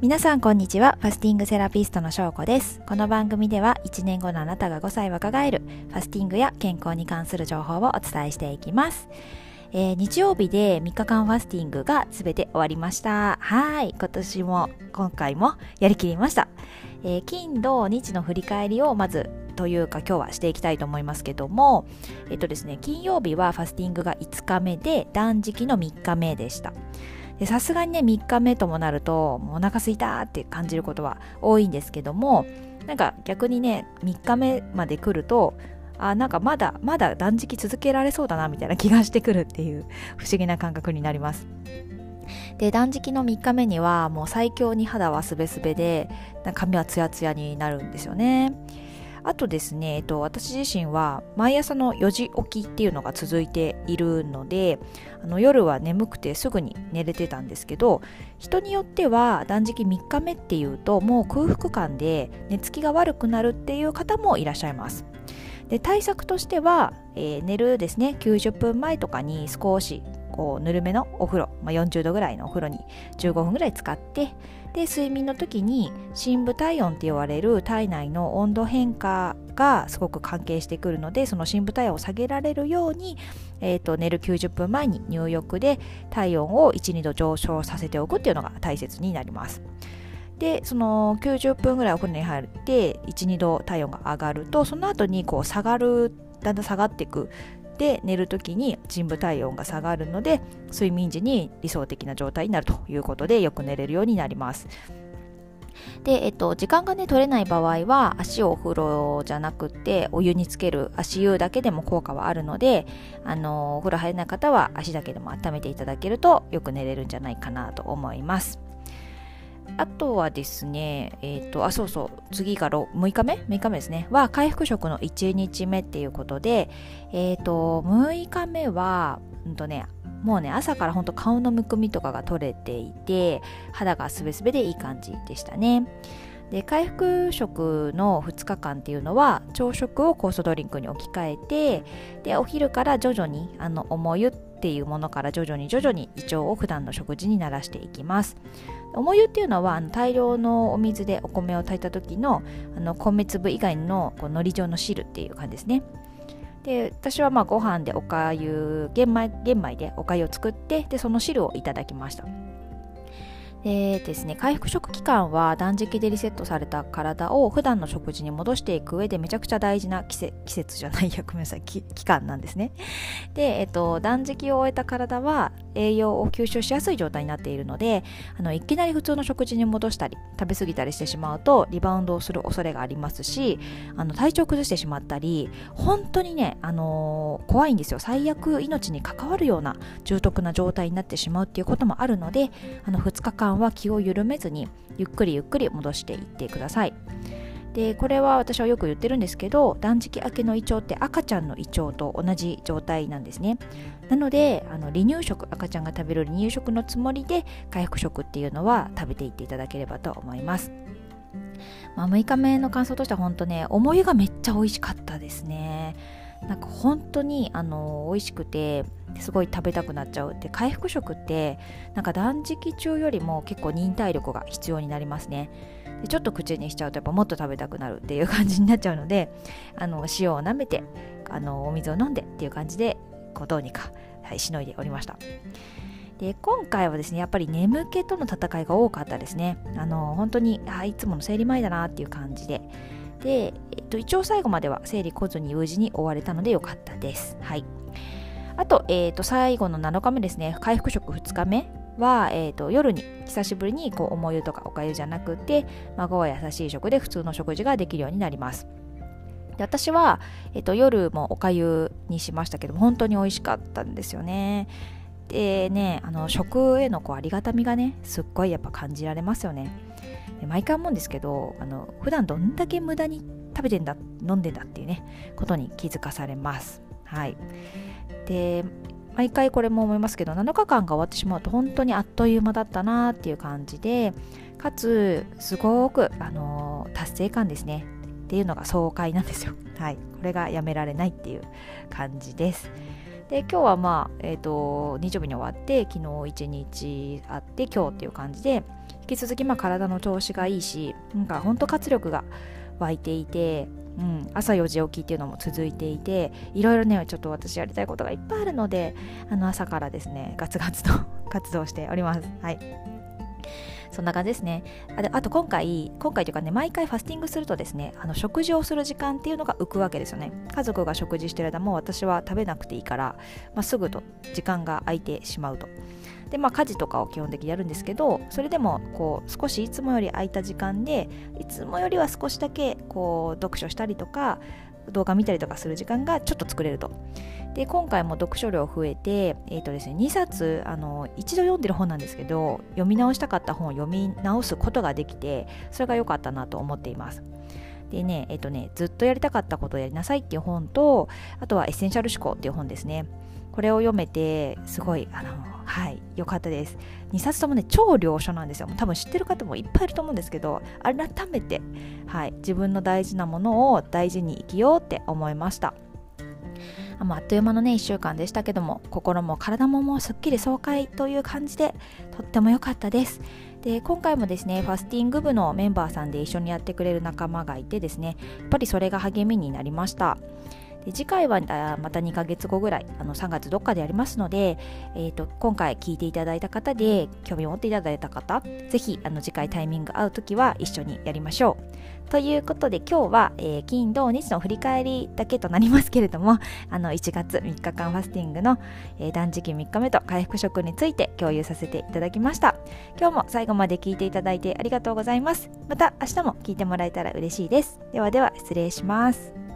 皆さんこんにちは。ファスティングセラピストのしょうこです。この番組では1年後のあなたが5歳若返るファスティングや健康に関する情報をお伝えしていきます。えー日曜日で3日間ファスティングが全て終わりました。はい。今年も、今回もやりきりました。えー金、土、日の振り返りをまずというか今日はしていきたいと思いますけども、えっとですね、金曜日はファスティングが5日目で断食の3日目でした。さすがにね3日目ともなるともうお腹すいたって感じることは多いんですけどもなんか逆にね3日目まで来るとあなんかまだまだ断食続けられそうだなみたいな気がしてくるっていう不思議な感覚になります。で断食の3日目にはもう最強に肌はすべすべで髪はツヤツヤになるんですよね。あとですね、えっと、私自身は毎朝の4時起きっていうのが続いているのであの夜は眠くてすぐに寝れてたんですけど人によっては断食3日目っていうともう空腹感で寝つきが悪くなるっていう方もいらっしゃいます。で対策としては、えー寝るですね90分前とかに少しこうぬるめのお風呂、まあ、40度ぐらいのお風呂に15分ぐらい使ってで睡眠の時に深部体温って言われる体内の温度変化がすごく関係してくるのでその深部体温を下げられるように、えー、と寝る90分前に入浴で体温を12度上昇させておくっていうのが大切になります。でその90分ぐらいお風呂に入って12度体温が上がるとその後にこう下がるだんだん下がっていくで寝る時に深部体温が下がるので睡眠時に理想的な状態になるということでよく寝れるようになります。で、えっと、時間がね取れない場合は足をお風呂じゃなくってお湯につける足湯だけでも効果はあるのであのお風呂入れない方は足だけでも温めていただけるとよく寝れるんじゃないかなと思います。あとはですね、えっ、と、あ、そうそう、次がろ6日目 ?6 日目ですね。は、回復食の1日目っていうことで、えっ、と、6日目は、うんとね、もうね、朝からほんと顔のむくみとかが取れていて、肌がすべすべでいい感じでしたね。で回復食の2日間っていうのは朝食を酵素ドリンクに置き換えてでお昼から徐々にあの重湯っていうものから徐々に徐々に胃腸を普段の食事に慣らしていきますお湯っていうのはあの大量のお水でお米を炊いた時のあの米粒以外のこう海苔状の汁っていう感じですね。で私はまあご飯でおかゆ玄米玄米でおかゆを作ってでその汁をいただきました。でですね、回復食期間は断食でリセットされた体を普段の食事に戻していく上でめちゃくちゃ大事な季節じゃないやごめんなさ期間なんですね。で、えっと、断食を終えた体は栄養を吸収しやすい状態になっているのであのいきなり普通の食事に戻したり食べ過ぎたりしてしまうとリバウンドをする恐れがありますしあの体調を崩してしまったり本当にね、あのー怖いんですよ。最悪命に関わるような重篤な状態になってしまうっていうこともあるのであの2日間間は気を緩めずにゆっくりゆっくり戻していってください。でこれは私はよく言ってるんですけど断食明けの胃腸って赤ちゃんの胃腸と同じ状態なんですね。なのであの離乳食赤ちゃんが食べる離乳食のつもりで回復食っていうのは食べていっていただければと思います。まあ、6日目の感想としては本当ね思いがめっちゃ美味しかったですね。なんか本当にあの美味しくてすごい食べたくなっちゃうで回復食ってなんか断食中よりも結構忍耐力が必要になりますね。でちょっと口にしちゃうとやっぱもっと食べたくなるっていう感じになっちゃうのであの塩を舐めてあのお水を飲んでっていう感じでこうどうにか、はい、しのいでおりました。で今回はですねやっぱり眠気との戦いが多かったですね。あの本当にあいつもの生理前だなっていう感じで。で、えっと、一応最後までは生理来ずに無事に終われたのでよかったです。はい。あと,、えー、と最後の7日目ですね。回復食2日目は、えー、と夜に久しぶりにこう重湯とかおかゆじゃなくて孫は優しい食で普通の食事ができるようになります。で私は、えっと夜もおかゆにしましたけど本当に美味しかったんですよね。でねあの食へのこうありがたみがねすっごいやっぱ感じられますよね。毎回思うんですけどあの普段どんだけ無駄に食べてんだ飲んでんだっていうねことに気づかされます。はい。で毎回これも思いますけど7日間が終わってしまうと本当にあっという間だったなっていう感じでかつすごく、あの達成感ですね。っていうのが爽快なんですよ。はい。これがやめられないっていう感じです。で今日はまあ、えーと、日曜日に終わって昨日一日あって今日っていう感じで引き続きまあ体の調子がいいしなんか本当活力が湧いていて、うん、朝4時起きっていうのも続いていていろいろねちょっと私やりたいことがいっぱいあるのであの朝からですねガツガツと 活動しております。はい。そんな感じですね。あであと今回今回というかね毎回ファスティングするとですねあの食事をする時間っていうのが浮くわけですよね。家族が食事してる間も私は食べなくていいから、まあ、すぐと時間が空いてしまうと。でまあ家事とかを基本的にやるんですけどそれでもこう少しいつもより空いた時間でいつもよりは少しだけこう読書したりとか動画見たりとかする時間がちょっと作れると。で今回も読書量増えて、えーとですね、2冊あの一度読んでる本なんですけど読み直したかった本を読み直すことができてそれが良かったなと思っています。でね、えっ、ー、とね、ずっとやりたかったことをやりなさいっていう本と、あとはエッセンシャル思考っていう本ですね。これを読めて、すごい、あの、はい、良かったです。2冊ともね、超良書なんですよ。多分知ってる方もいっぱいいると思うんですけど、改めて、はい、自分の大事なものを大事に生きようって思いました。ああっという間のね1週間でしたけども心も体ももうすっきり爽快という感じでとっても良かったですで今回もですねファスティング部のメンバーさんで一緒にやってくれる仲間がいてですねやっぱりそれが励みになりました次回はまた2ヶ月後ぐらいあの3月どっかでやりますので、えーと、今回聞いていただいた方で興味を持っていただいた方ぜひあの次回タイミング合う時は一緒にやりましょう。ということで今日は、えー、金土日の振り返りだけとなりますけれども あの1月3日間ファスティングの、えー、断食3日目と回復食について共有させていただきました。今日も最後まで聞いていただいてありがとうございます。また明日も聞いてもらえたら嬉しいです。ではでは失礼します。